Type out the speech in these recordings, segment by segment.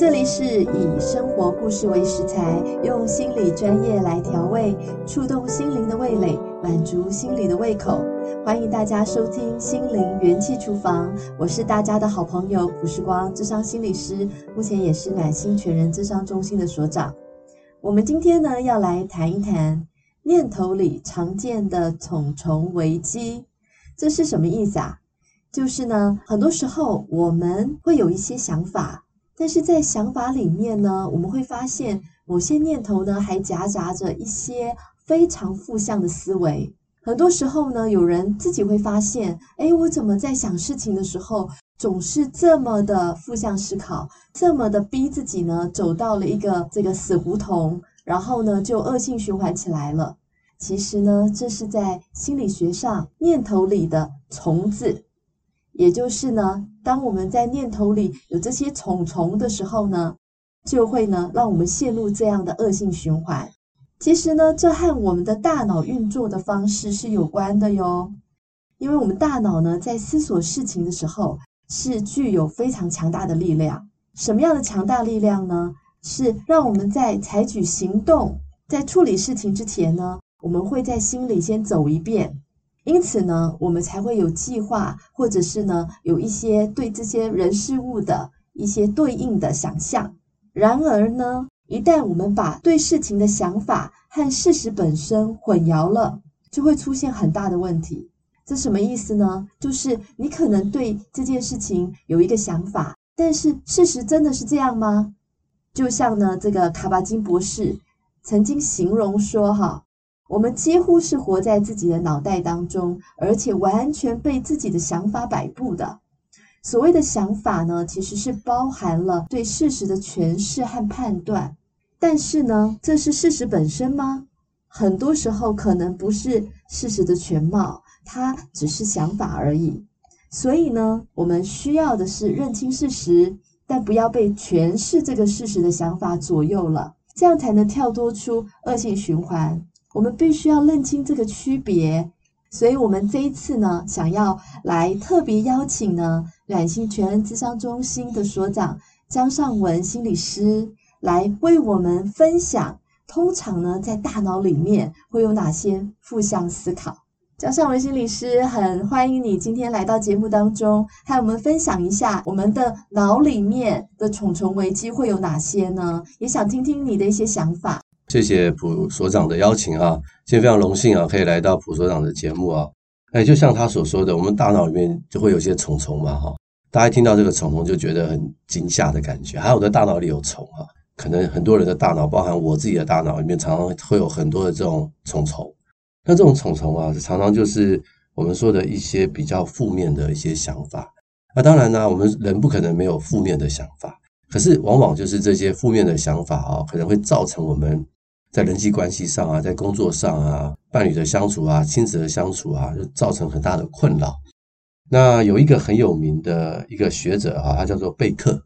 这里是以生活故事为食材，用心理专业来调味，触动心灵的味蕾，满足心理的胃口。欢迎大家收听《心灵元气厨房》，我是大家的好朋友卜时光智商心理师，目前也是暖心全人智商中心的所长。我们今天呢，要来谈一谈念头里常见的重重危机，这是什么意思啊？就是呢，很多时候我们会有一些想法。但是在想法里面呢，我们会发现某些念头呢，还夹杂着一些非常负向的思维。很多时候呢，有人自己会发现，诶，我怎么在想事情的时候，总是这么的负向思考，这么的逼自己呢，走到了一个这个死胡同，然后呢，就恶性循环起来了。其实呢，这是在心理学上念头里的虫子。也就是呢，当我们在念头里有这些虫虫的时候呢，就会呢让我们陷入这样的恶性循环。其实呢，这和我们的大脑运作的方式是有关的哟。因为我们大脑呢在思索事情的时候是具有非常强大的力量。什么样的强大力量呢？是让我们在采取行动、在处理事情之前呢，我们会在心里先走一遍。因此呢，我们才会有计划，或者是呢，有一些对这些人事物的一些对应的想象。然而呢，一旦我们把对事情的想法和事实本身混淆了，就会出现很大的问题。这什么意思呢？就是你可能对这件事情有一个想法，但是事实真的是这样吗？就像呢，这个卡巴金博士曾经形容说，哈。我们几乎是活在自己的脑袋当中，而且完全被自己的想法摆布的。所谓的想法呢，其实是包含了对事实的诠释和判断。但是呢，这是事实本身吗？很多时候可能不是事实的全貌，它只是想法而已。所以呢，我们需要的是认清事实，但不要被诠释这个事实的想法左右了，这样才能跳脱出恶性循环。我们必须要认清这个区别，所以我们这一次呢，想要来特别邀请呢，暖心全人咨商中心的所长姜尚文心理师来为我们分享。通常呢，在大脑里面会有哪些负向思考？姜尚文心理师很欢迎你今天来到节目当中，和我们分享一下我们的脑里面的重重危机会有哪些呢？也想听听你的一些想法。谢谢蒲所长的邀请啊，今天非常荣幸啊，可以来到蒲所长的节目啊。哎，就像他所说的，我们大脑里面就会有些虫虫嘛哈。大家一听到这个虫虫就觉得很惊吓的感觉。还有我的大脑里有虫啊，可能很多人的大脑，包含我自己的大脑里面，常常会有很多的这种虫虫。那这种虫虫啊，常常就是我们说的一些比较负面的一些想法。那当然呢，我们人不可能没有负面的想法，可是往往就是这些负面的想法啊，可能会造成我们。在人际关系上啊，在工作上啊，伴侣的相处啊，亲子的相处啊，就造成很大的困扰。那有一个很有名的一个学者啊，他叫做贝克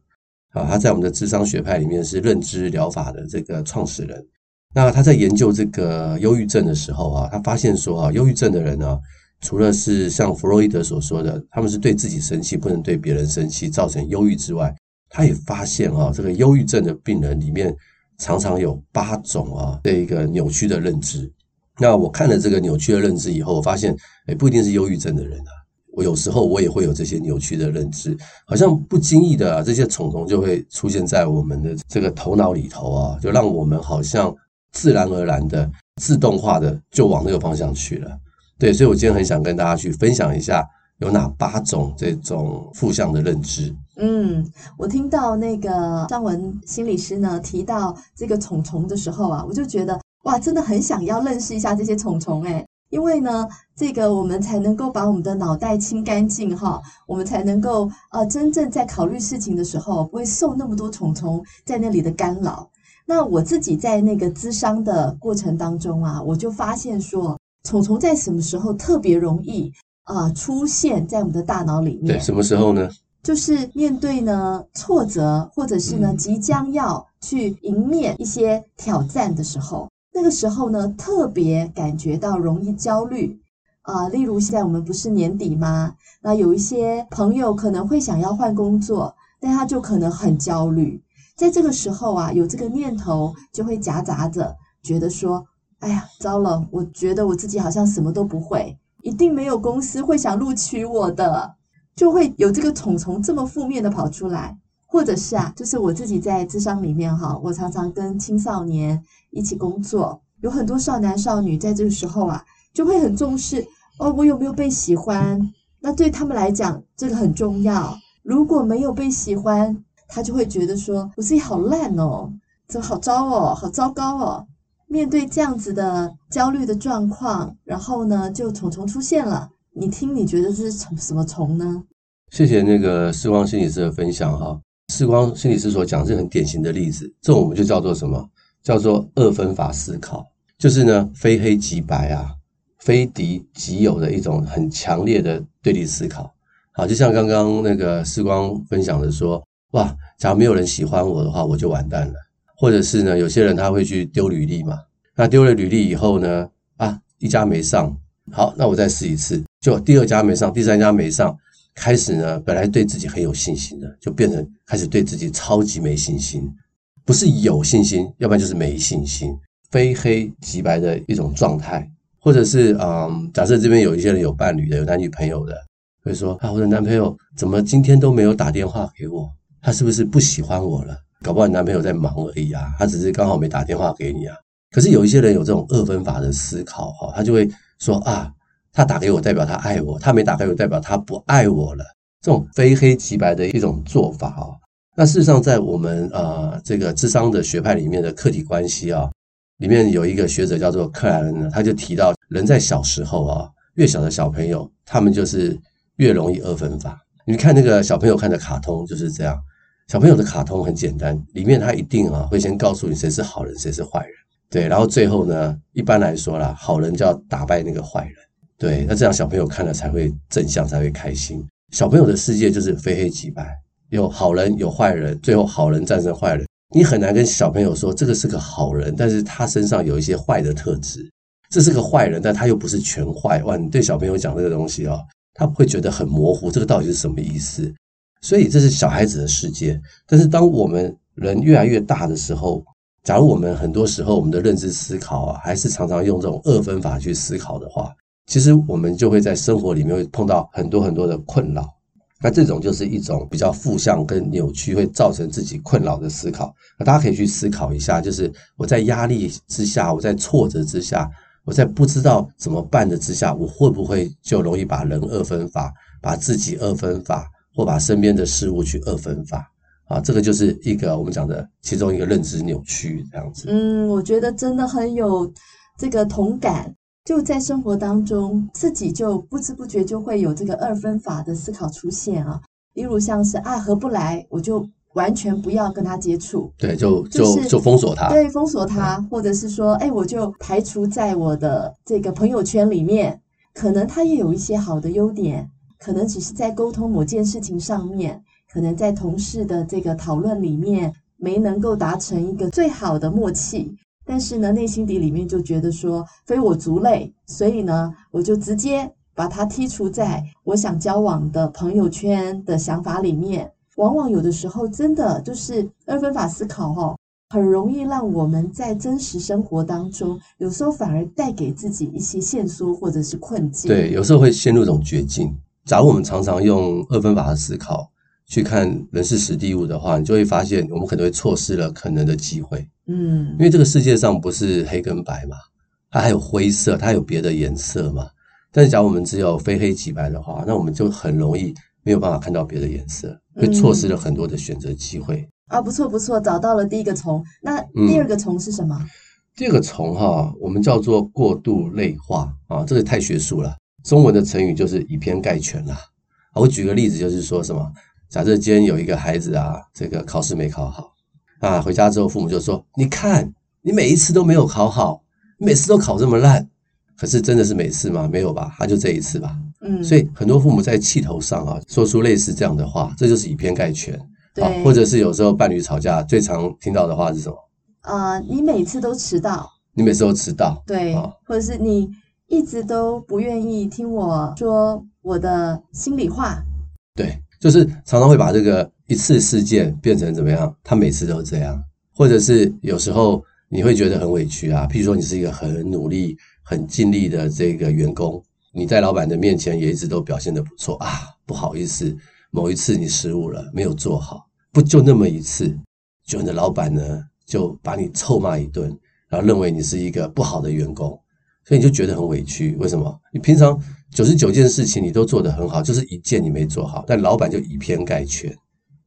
啊，他在我们的智商学派里面是认知疗法的这个创始人。那他在研究这个忧郁症的时候啊，他发现说啊，忧郁症的人呢，除了是像弗洛伊德所说的，他们是对自己生气，不能对别人生气，造成忧郁之外，他也发现啊，这个忧郁症的病人里面。常常有八种啊，这一个扭曲的认知。那我看了这个扭曲的认知以后，我发现，诶，不一定是忧郁症的人啊。我有时候我也会有这些扭曲的认知，好像不经意的啊，这些虫虫就会出现在我们的这个头脑里头啊，就让我们好像自然而然的、自动化的就往那个方向去了。对，所以我今天很想跟大家去分享一下。有哪八种这种负向的认知？嗯，我听到那个张文心理师呢提到这个虫虫的时候啊，我就觉得哇，真的很想要认识一下这些虫虫诶，因为呢，这个我们才能够把我们的脑袋清干净哈，我们才能够呃真正在考虑事情的时候不会受那么多虫虫在那里的干扰。那我自己在那个咨商的过程当中啊，我就发现说，虫虫在什么时候特别容易。啊，出现在我们的大脑里面。对，什么时候呢？就是面对呢挫折，或者是呢即将要去迎面一些挑战的时候，那个时候呢特别感觉到容易焦虑啊。例如现在我们不是年底吗？那有一些朋友可能会想要换工作，但他就可能很焦虑。在这个时候啊，有这个念头就会夹杂着觉得说：“哎呀，糟了！我觉得我自己好像什么都不会，一定没有公司会想录取我的。”就会有这个虫虫这么负面的跑出来，或者是啊，就是我自己在智商里面哈，我常常跟青少年一起工作，有很多少男少女在这个时候啊，就会很重视哦，我有没有被喜欢？那对他们来讲，这个很重要。如果没有被喜欢，他就会觉得说我自己好烂哦，这好糟哦，好糟糕哦。面对这样子的焦虑的状况，然后呢，就虫虫出现了。你听，你觉得这是虫什么虫呢？谢谢那个世光心理师的分享哈。世光心理师所讲是很典型的例子，这种我们就叫做什么？叫做二分法思考，就是呢非黑即白啊，非敌即友的一种很强烈的对立思考。好，就像刚刚那个世光分享的说，哇，假如没有人喜欢我的话，我就完蛋了。或者是呢，有些人他会去丢履历嘛，那丢了履历以后呢，啊，一家没上，好，那我再试一次。就第二家没上，第三家没上，开始呢，本来对自己很有信心的，就变成开始对自己超级没信心，不是有信心，要不然就是没信心，非黑即白的一种状态，或者是嗯，假设这边有一些人有伴侣的，有男女朋友的，会说啊，我的男朋友怎么今天都没有打电话给我？他是不是不喜欢我了？搞不好你男朋友在忙而已啊，他只是刚好没打电话给你啊。可是有一些人有这种二分法的思考哈，他就会说啊。他打给我，代表他爱我；他没打给我，代表他不爱我了。这种非黑即白的一种做法啊，那事实上在我们呃这个智商的学派里面的客体关系啊，里面有一个学者叫做克莱恩呢，他就提到，人在小时候啊，越小的小朋友，他们就是越容易二分法。你看那个小朋友看的卡通就是这样，小朋友的卡通很简单，里面他一定啊会先告诉你谁是好人，谁是坏人，对，然后最后呢，一般来说啦，好人就要打败那个坏人。对，那这样小朋友看了才会正向，才会开心。小朋友的世界就是非黑即白，有好人有坏人，最后好人战胜坏人。你很难跟小朋友说这个是个好人，但是他身上有一些坏的特质。这是个坏人，但他又不是全坏。哇，你对小朋友讲这个东西哦，他会觉得很模糊，这个到底是什么意思？所以这是小孩子的世界。但是当我们人越来越大的时候，假如我们很多时候我们的认知思考啊，还是常常用这种二分法去思考的话，其实我们就会在生活里面会碰到很多很多的困扰，那这种就是一种比较负向跟扭曲，会造成自己困扰的思考。那大家可以去思考一下，就是我在压力之下，我在挫折之下，我在不知道怎么办的之下，我会不会就容易把人二分法，把自己二分法，或把身边的事物去二分法？啊，这个就是一个我们讲的其中一个认知扭曲这样子。嗯，我觉得真的很有这个同感。就在生活当中，自己就不知不觉就会有这个二分法的思考出现啊。例如像是啊合不来，我就完全不要跟他接触，对，就就就封锁他，对，封锁他，或者是说，哎，我就排除在我的这个朋友圈里面。可能他也有一些好的优点，可能只是在沟通某件事情上面，可能在同事的这个讨论里面没能够达成一个最好的默契。但是呢，内心底里面就觉得说非我族类，所以呢，我就直接把他剔除在我想交往的朋友圈的想法里面。往往有的时候真的就是二分法思考哦，很容易让我们在真实生活当中，有时候反而带给自己一些限缩或者是困境。对，有时候会陷入一种绝境。假如我们常常用二分法的思考去看人事实地物的话，你就会发现我们可能会错失了可能的机会。嗯，因为这个世界上不是黑跟白嘛，它还有灰色，它有别的颜色嘛。但是假如我们只有非黑即白的话，那我们就很容易没有办法看到别的颜色，会错失了很多的选择机会。嗯、啊，不错不错，找到了第一个虫。那第二个虫是什么？嗯、第二个虫哈，我们叫做过度类化啊，这个太学术了。中文的成语就是以偏概全啦。我举个例子，就是说什么，假设今天有一个孩子啊，这个考试没考好。啊，回家之后，父母就说：“你看，你每一次都没有考好，每次都考这么烂。可是真的是每次吗？没有吧，他就这一次吧。嗯，所以很多父母在气头上啊，说出类似这样的话，这就是以偏概全。对，啊，或者是有时候伴侣吵架，最常听到的话是什么？啊，你每次都迟到，你每次都迟到，对，啊，或者是你一直都不愿意听我说我的心里话，对。”就是常常会把这个一次事件变成怎么样？他每次都这样，或者是有时候你会觉得很委屈啊。譬如说，你是一个很努力、很尽力的这个员工，你在老板的面前也一直都表现得不错啊。不好意思，某一次你失误了，没有做好，不就那么一次，就你的老板呢就把你臭骂一顿，然后认为你是一个不好的员工，所以你就觉得很委屈。为什么？你平常九十九件事情你都做得很好，就是一件你没做好，但老板就以偏概全。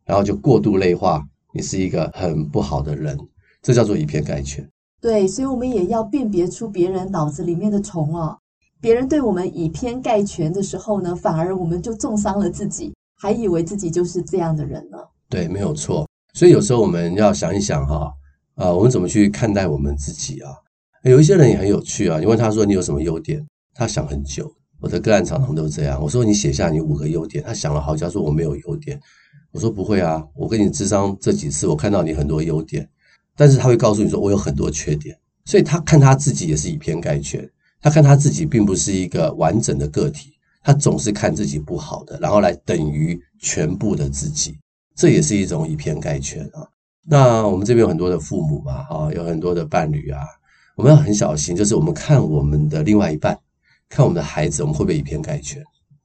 然后就过度类化，你是一个很不好的人，这叫做以偏概全。对，所以我们也要辨别出别人脑子里面的虫哦。别人对我们以偏概全的时候呢，反而我们就重伤了自己，还以为自己就是这样的人呢。对，没有错。所以有时候我们要想一想哈，啊，我们怎么去看待我们自己啊？有一些人也很有趣啊，你问他说你有什么优点，他想很久。我的个案常常都这样。我说你写下你五个优点，他想了好久，说我没有优点。我说不会啊，我跟你智商这几次，我看到你很多优点，但是他会告诉你说我有很多缺点，所以他看他自己也是以偏概全，他看他自己并不是一个完整的个体，他总是看自己不好的，然后来等于全部的自己，这也是一种以偏概全啊。那我们这边有很多的父母嘛，哈，有很多的伴侣啊，我们要很小心，就是我们看我们的另外一半，看我们的孩子，我们会不会以偏概全？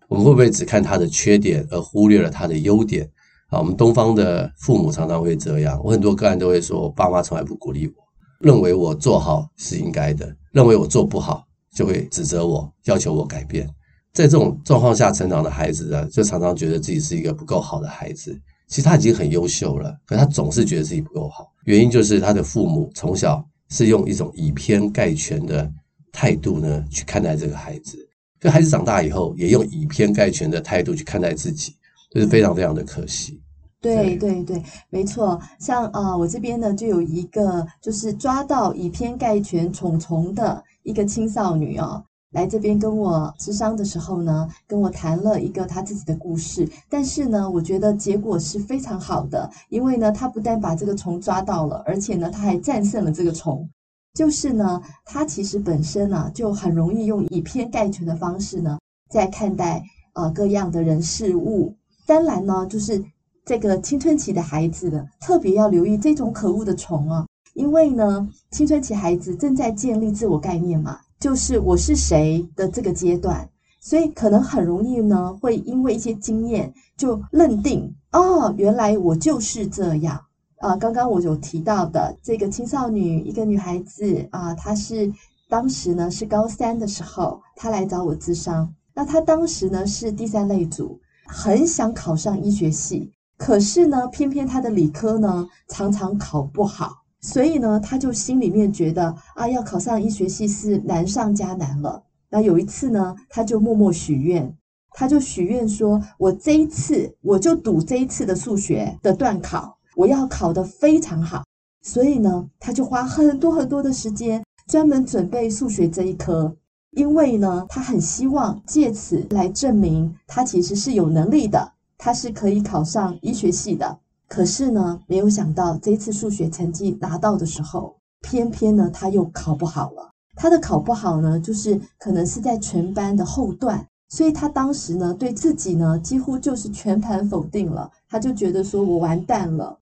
我们会不会只看他的缺点而忽略了他的优点？啊，我们东方的父母常常会这样。我很多个案都会说，我爸妈从来不鼓励我，认为我做好是应该的，认为我做不好就会指责我，要求我改变。在这种状况下成长的孩子呢，就常常觉得自己是一个不够好的孩子。其实他已经很优秀了，可他总是觉得自己不够好。原因就是他的父母从小是用一种以偏概全的态度呢去看待这个孩子，所以孩子长大以后也用以偏概全的态度去看待自己。这是非常非常的可惜。对对对，没错。像啊、呃，我这边呢就有一个，就是抓到以偏概全虫虫的一个青少女哦，来这边跟我咨商的时候呢，跟我谈了一个她自己的故事。但是呢，我觉得结果是非常好的，因为呢，她不但把这个虫抓到了，而且呢，她还战胜了这个虫。就是呢，他其实本身呢、啊，就很容易用以偏概全的方式呢，在看待呃各样的人事物。当然呢，就是这个青春期的孩子的特别要留意这种可恶的虫啊，因为呢，青春期孩子正在建立自我概念嘛，就是我是谁的这个阶段，所以可能很容易呢，会因为一些经验就认定哦，原来我就是这样啊。刚刚我有提到的这个青少女，一个女孩子啊，她是当时呢是高三的时候，她来找我咨商，那她当时呢是第三类组。很想考上医学系，可是呢，偏偏他的理科呢常常考不好，所以呢，他就心里面觉得啊，要考上医学系是难上加难了。那有一次呢，他就默默许愿，他就许愿说：“我这一次我就赌这一次的数学的段考，我要考得非常好。”所以呢，他就花很多很多的时间专门准备数学这一科。因为呢，他很希望借此来证明他其实是有能力的，他是可以考上医学系的。可是呢，没有想到这次数学成绩拿到的时候，偏偏呢他又考不好了。他的考不好呢，就是可能是在全班的后段，所以他当时呢对自己呢几乎就是全盘否定了。他就觉得说我完蛋了，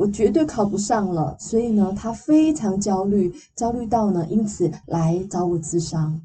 我绝对考不上了。所以呢，他非常焦虑，焦虑到呢因此来找我咨商。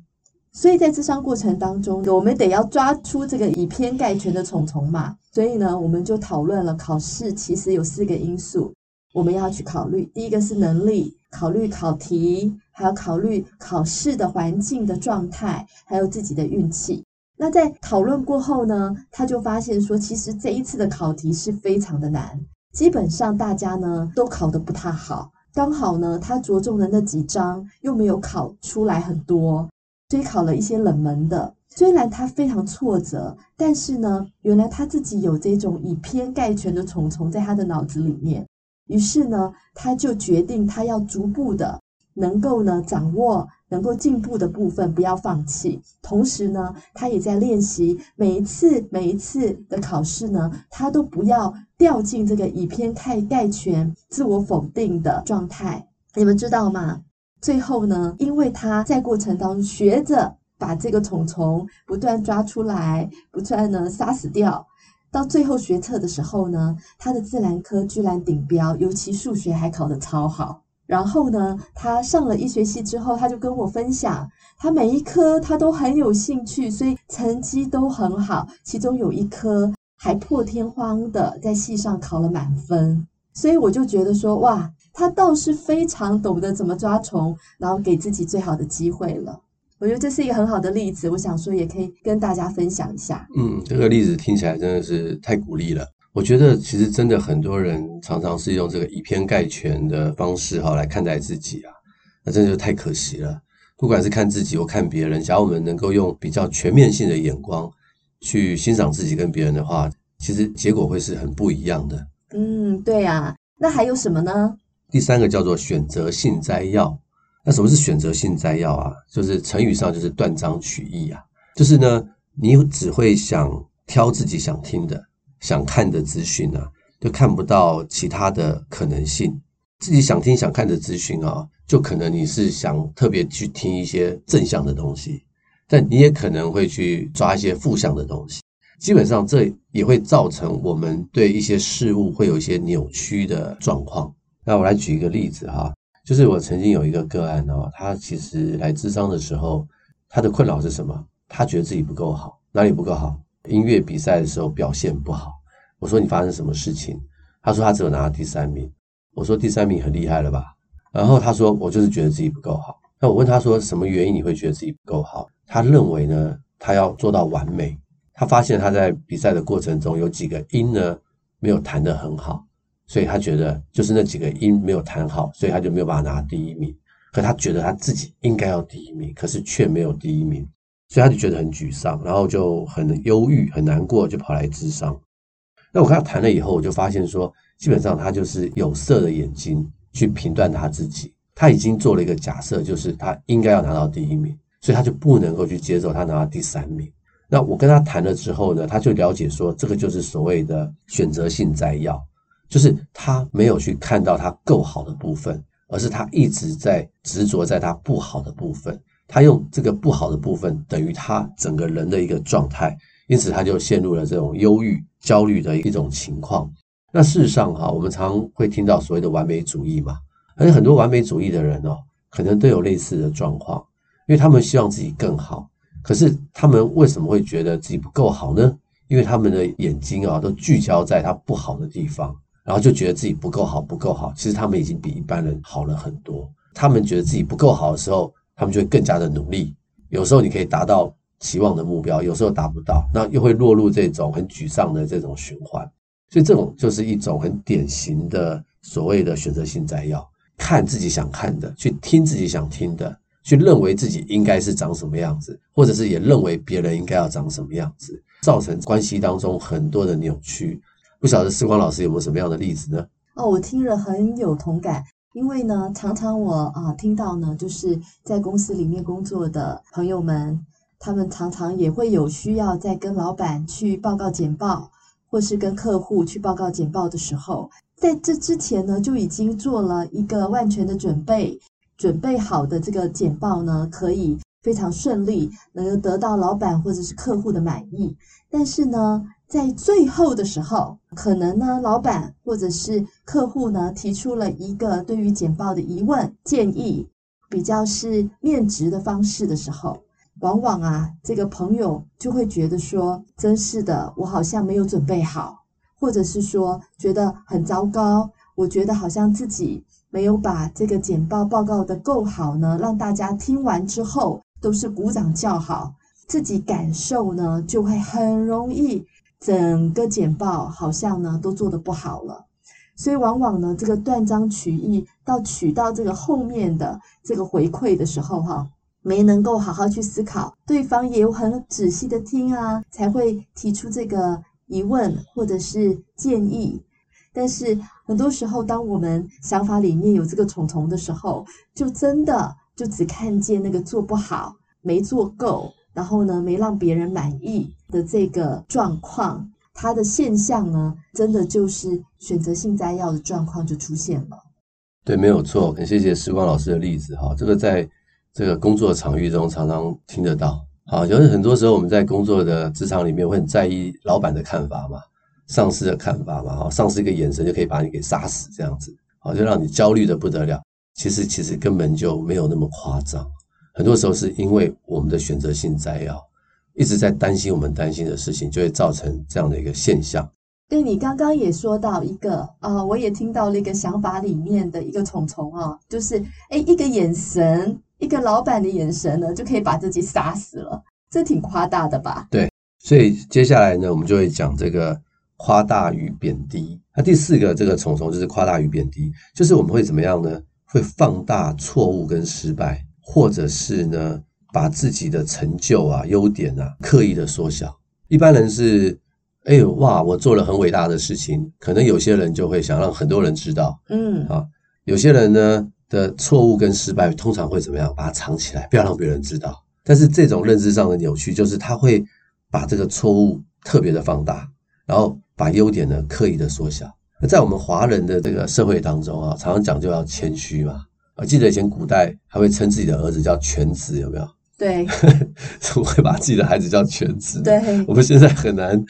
所以在咨商过程当中，我们得要抓出这个以偏概全的虫虫嘛。所以呢，我们就讨论了考试其实有四个因素，我们要去考虑。第一个是能力，考虑考题，还要考虑考试的环境的状态，还有自己的运气。那在讨论过后呢，他就发现说，其实这一次的考题是非常的难，基本上大家呢都考得不太好。刚好呢，他着重的那几章又没有考出来很多。所以考了一些冷门的，虽然他非常挫折，但是呢，原来他自己有这种以偏概全的虫虫在他的脑子里面。于是呢，他就决定他要逐步的能够呢掌握能够进步的部分，不要放弃。同时呢，他也在练习每一次每一次的考试呢，他都不要掉进这个以偏概概全、自我否定的状态。你们知道吗？最后呢，因为他在过程当中学着把这个虫虫不断抓出来，不断呢杀死掉，到最后学测的时候呢，他的自然科居然顶标，尤其数学还考得超好。然后呢，他上了一学期之后，他就跟我分享，他每一科他都很有兴趣，所以成绩都很好。其中有一科还破天荒的在系上考了满分，所以我就觉得说，哇，他倒是非常懂得怎么抓虫，然后给自己最好的机会了。我觉得这是一个很好的例子，我想说也可以跟大家分享一下。嗯，这个例子听起来真的是太鼓励了。我觉得其实真的很多人常常是用这个以偏概全的方式哈来看待自己啊，那真的就太可惜了。不管是看自己或看别人，假如我们能够用比较全面性的眼光去欣赏自己跟别人的话，其实结果会是很不一样的。嗯，对啊。那还有什么呢？第三个叫做选择性摘要。那什么是选择性摘要啊？就是成语上就是断章取义啊。就是呢，你只会想挑自己想听的。想看的资讯啊，就看不到其他的可能性。自己想听想看的资讯啊，就可能你是想特别去听一些正向的东西，但你也可能会去抓一些负向的东西。基本上这也会造成我们对一些事物会有一些扭曲的状况。那我来举一个例子哈，就是我曾经有一个个案哦，他其实来咨商的时候，他的困扰是什么？他觉得自己不够好，哪里不够好？音乐比赛的时候表现不好，我说你发生什么事情？他说他只有拿到第三名。我说第三名很厉害了吧？然后他说我就是觉得自己不够好。那我问他说什么原因你会觉得自己不够好？他认为呢，他要做到完美。他发现他在比赛的过程中有几个音呢没有弹得很好，所以他觉得就是那几个音没有弹好，所以他就没有办法拿第一名。可他觉得他自己应该要第一名，可是却没有第一名。所以他就觉得很沮丧，然后就很忧郁、很难过，就跑来咨商。那我跟他谈了以后，我就发现说，基本上他就是有色的眼睛去评断他自己。他已经做了一个假设，就是他应该要拿到第一名，所以他就不能够去接受他拿到第三名。那我跟他谈了之后呢，他就了解说，这个就是所谓的选择性摘要，就是他没有去看到他够好的部分，而是他一直在执着在他不好的部分。他用这个不好的部分等于他整个人的一个状态，因此他就陷入了这种忧郁、焦虑的一种情况。那事实上哈，我们常会听到所谓的完美主义嘛，而且很多完美主义的人哦，可能都有类似的状况，因为他们希望自己更好，可是他们为什么会觉得自己不够好呢？因为他们的眼睛啊都聚焦在他不好的地方，然后就觉得自己不够好，不够好。其实他们已经比一般人好了很多。他们觉得自己不够好的时候，他们就会更加的努力，有时候你可以达到期望的目标，有时候达不到，那又会落入这种很沮丧的这种循环。所以这种就是一种很典型的所谓的选择性摘要，看自己想看的，去听自己想听的，去认为自己应该是长什么样子，或者是也认为别人应该要长什么样子，造成关系当中很多的扭曲。不晓得时光老师有没有什么样的例子呢？哦，我听了很有同感。因为呢，常常我啊听到呢，就是在公司里面工作的朋友们，他们常常也会有需要在跟老板去报告简报，或是跟客户去报告简报的时候，在这之前呢，就已经做了一个万全的准备，准备好的这个简报呢，可以非常顺利，能够得到老板或者是客户的满意。但是呢，在最后的时候，可能呢，老板或者是客户呢，提出了一个对于简报的疑问建议，比较是面值的方式的时候，往往啊，这个朋友就会觉得说，真是的，我好像没有准备好，或者是说觉得很糟糕，我觉得好像自己没有把这个简报报告得够好呢，让大家听完之后都是鼓掌叫好，自己感受呢就会很容易。整个简报好像呢都做得不好了，所以往往呢这个断章取义到取到这个后面的这个回馈的时候哈，没能够好好去思考，对方也有很仔细的听啊，才会提出这个疑问或者是建议。但是很多时候，当我们想法里面有这个虫虫的时候，就真的就只看见那个做不好，没做够。然后呢，没让别人满意的这个状况，它的现象呢，真的就是选择性摘要的状况就出现了。对，没有错。很谢谢时光老师的例子哈，这个在这个工作场域中常常听得到。好，就是很多时候我们在工作的职场里面会很在意老板的看法嘛，上司的看法嘛，哈，上司一个眼神就可以把你给杀死，这样子，好，就让你焦虑的不得了。其实，其实根本就没有那么夸张。很多时候是因为我们的选择性摘要，一直在担心我们担心的事情，就会造成这样的一个现象。对，你刚刚也说到一个啊、我也听到了一个想法里面的一个虫虫啊，就是哎，一个眼神，一个老板的眼神呢，就可以把自己杀死了，这挺夸大的吧？对，所以接下来呢，我们就会讲这个。夸大与贬低，那第四个这个虫虫就是夸大与贬低，就是我们会怎么样呢？会放大错误跟失败，或者是呢，把自己的成就啊、优点啊刻意的缩小。一般人是，哎呦哇，我做了很伟大的事情，可能有些人就会想让很多人知道，嗯啊，有些人呢的错误跟失败通常会怎么样？把它藏起来，不要让别人知道。但是这种认知上的扭曲，就是他会把这个错误特别的放大，然后。把优点呢刻意的缩小。那在我们华人的这个社会当中啊，常常讲究要谦虚嘛。我记得以前古代还会称自己的儿子叫犬子，有没有？对，怎么会把自己的孩子叫犬子？对，我们现在很难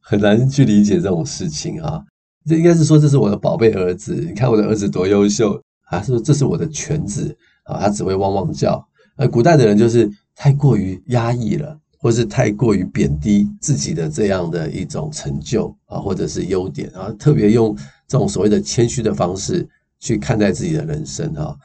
很难去理解这种事情啊。这应该是说，这是我的宝贝儿子，你看我的儿子多优秀啊！说这是我的犬子啊，他只会汪汪叫。而古代的人就是太过于压抑了。或是太过于贬低自己的这样的一种成就啊，或者是优点啊，特别用这种所谓的谦虚的方式去看待自己的人生啊，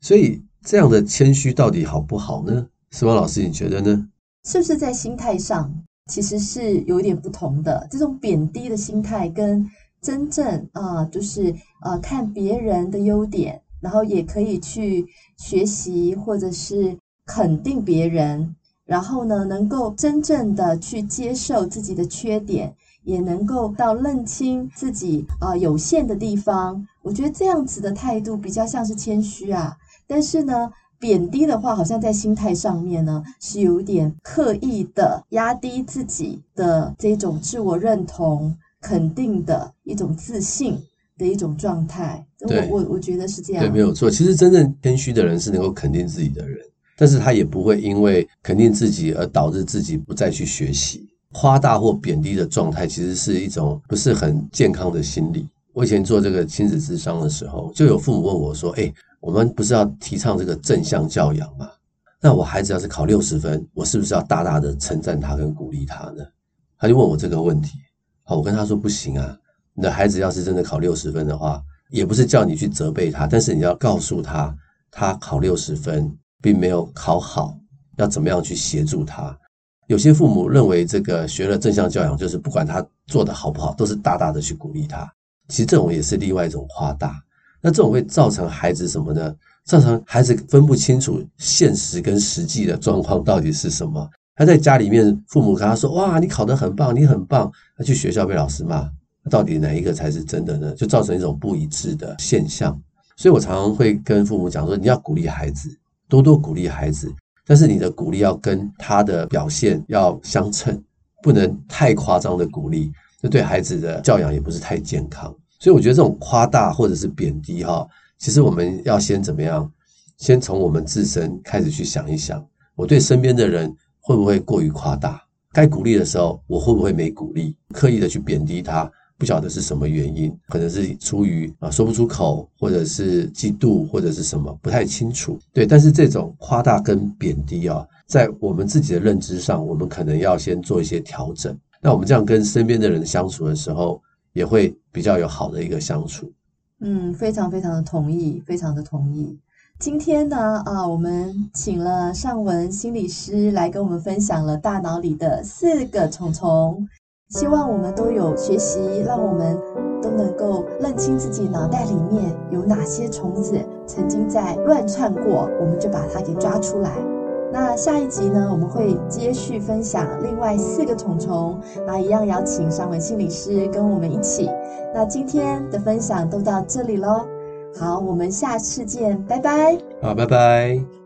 所以这样的谦虚到底好不好呢？思芳老师，你觉得呢？是不是在心态上其实是有点不同的？这种贬低的心态跟真正啊，就是呃看别人的优点，然后也可以去学习或者是肯定别人。然后呢，能够真正的去接受自己的缺点，也能够到认清自己啊、有限的地方。我觉得这样子的态度比较像是谦虚啊。但是呢，贬低的话，好像在心态上面呢，是有点刻意的压低自己的这种自我认同、肯定的一种自信的一种状态。我我我觉得是这样。对，没有错。其实真正谦虚的人是能够肯定自己的人。但是他也不会因为肯定自己而导致自己不再去学习。夸大或贬低的状态，其实是一种不是很健康的心理。我以前做这个亲子智商的时候，就有父母问我说：“哎，我们不是要提倡这个正向教养吗？那我孩子要是考六十分，我是不是要大大的称赞他跟鼓励他呢？”他就问我这个问题。好，我跟他说：“不行啊，你的孩子要是真的考六十分的话，也不是叫你去责备他，但是你要告诉他，他考六十分。”并没有考好，要怎么样去协助他？有些父母认为这个学了正向教养，就是不管他做得好不好，都是大大的去鼓励他。其实这种也是另外一种夸大。那这种会造成孩子什么呢？造成孩子分不清楚现实跟实际的状况到底是什么。他在家里面，父母跟他说：“哇，你考得很棒，你很棒。”他去学校被老师骂，到底哪一个才是真的呢？就造成一种不一致的现象。所以我常常会跟父母讲说：“你要鼓励孩子。”多多鼓励孩子，但是你的鼓励要跟他的表现要相称，不能太夸张的鼓励，这对孩子的教养也不是太健康。所以我觉得这种夸大或者是贬低哈，其实我们要先怎么样？先从我们自身开始去想一想，我对身边的人会不会过于夸大？该鼓励的时候，我会不会没鼓励？刻意的去贬低他？不晓得是什么原因，可能是出于啊说不出口，或者是嫉妒，或者是什么，不太清楚。对，但是这种夸大跟贬低啊，在我们自己的认知上，我们可能要先做一些调整。那我们这样跟身边的人相处的时候，也会比较有好的一个相处。嗯，非常非常的同意，非常的同意。今天呢，啊，我们请了尚文心理师来跟我们分享了大脑里的四个虫虫。希望我们都有学习，让我们都能够认清自己脑袋里面有哪些虫子曾经在乱窜过，我们就把它给抓出来。那下一集呢，我们会接续分享另外四个虫虫，那一样邀请尚文心理师跟我们一起。那今天的分享都到这里喽，好，我们下次见，拜拜。好，拜拜。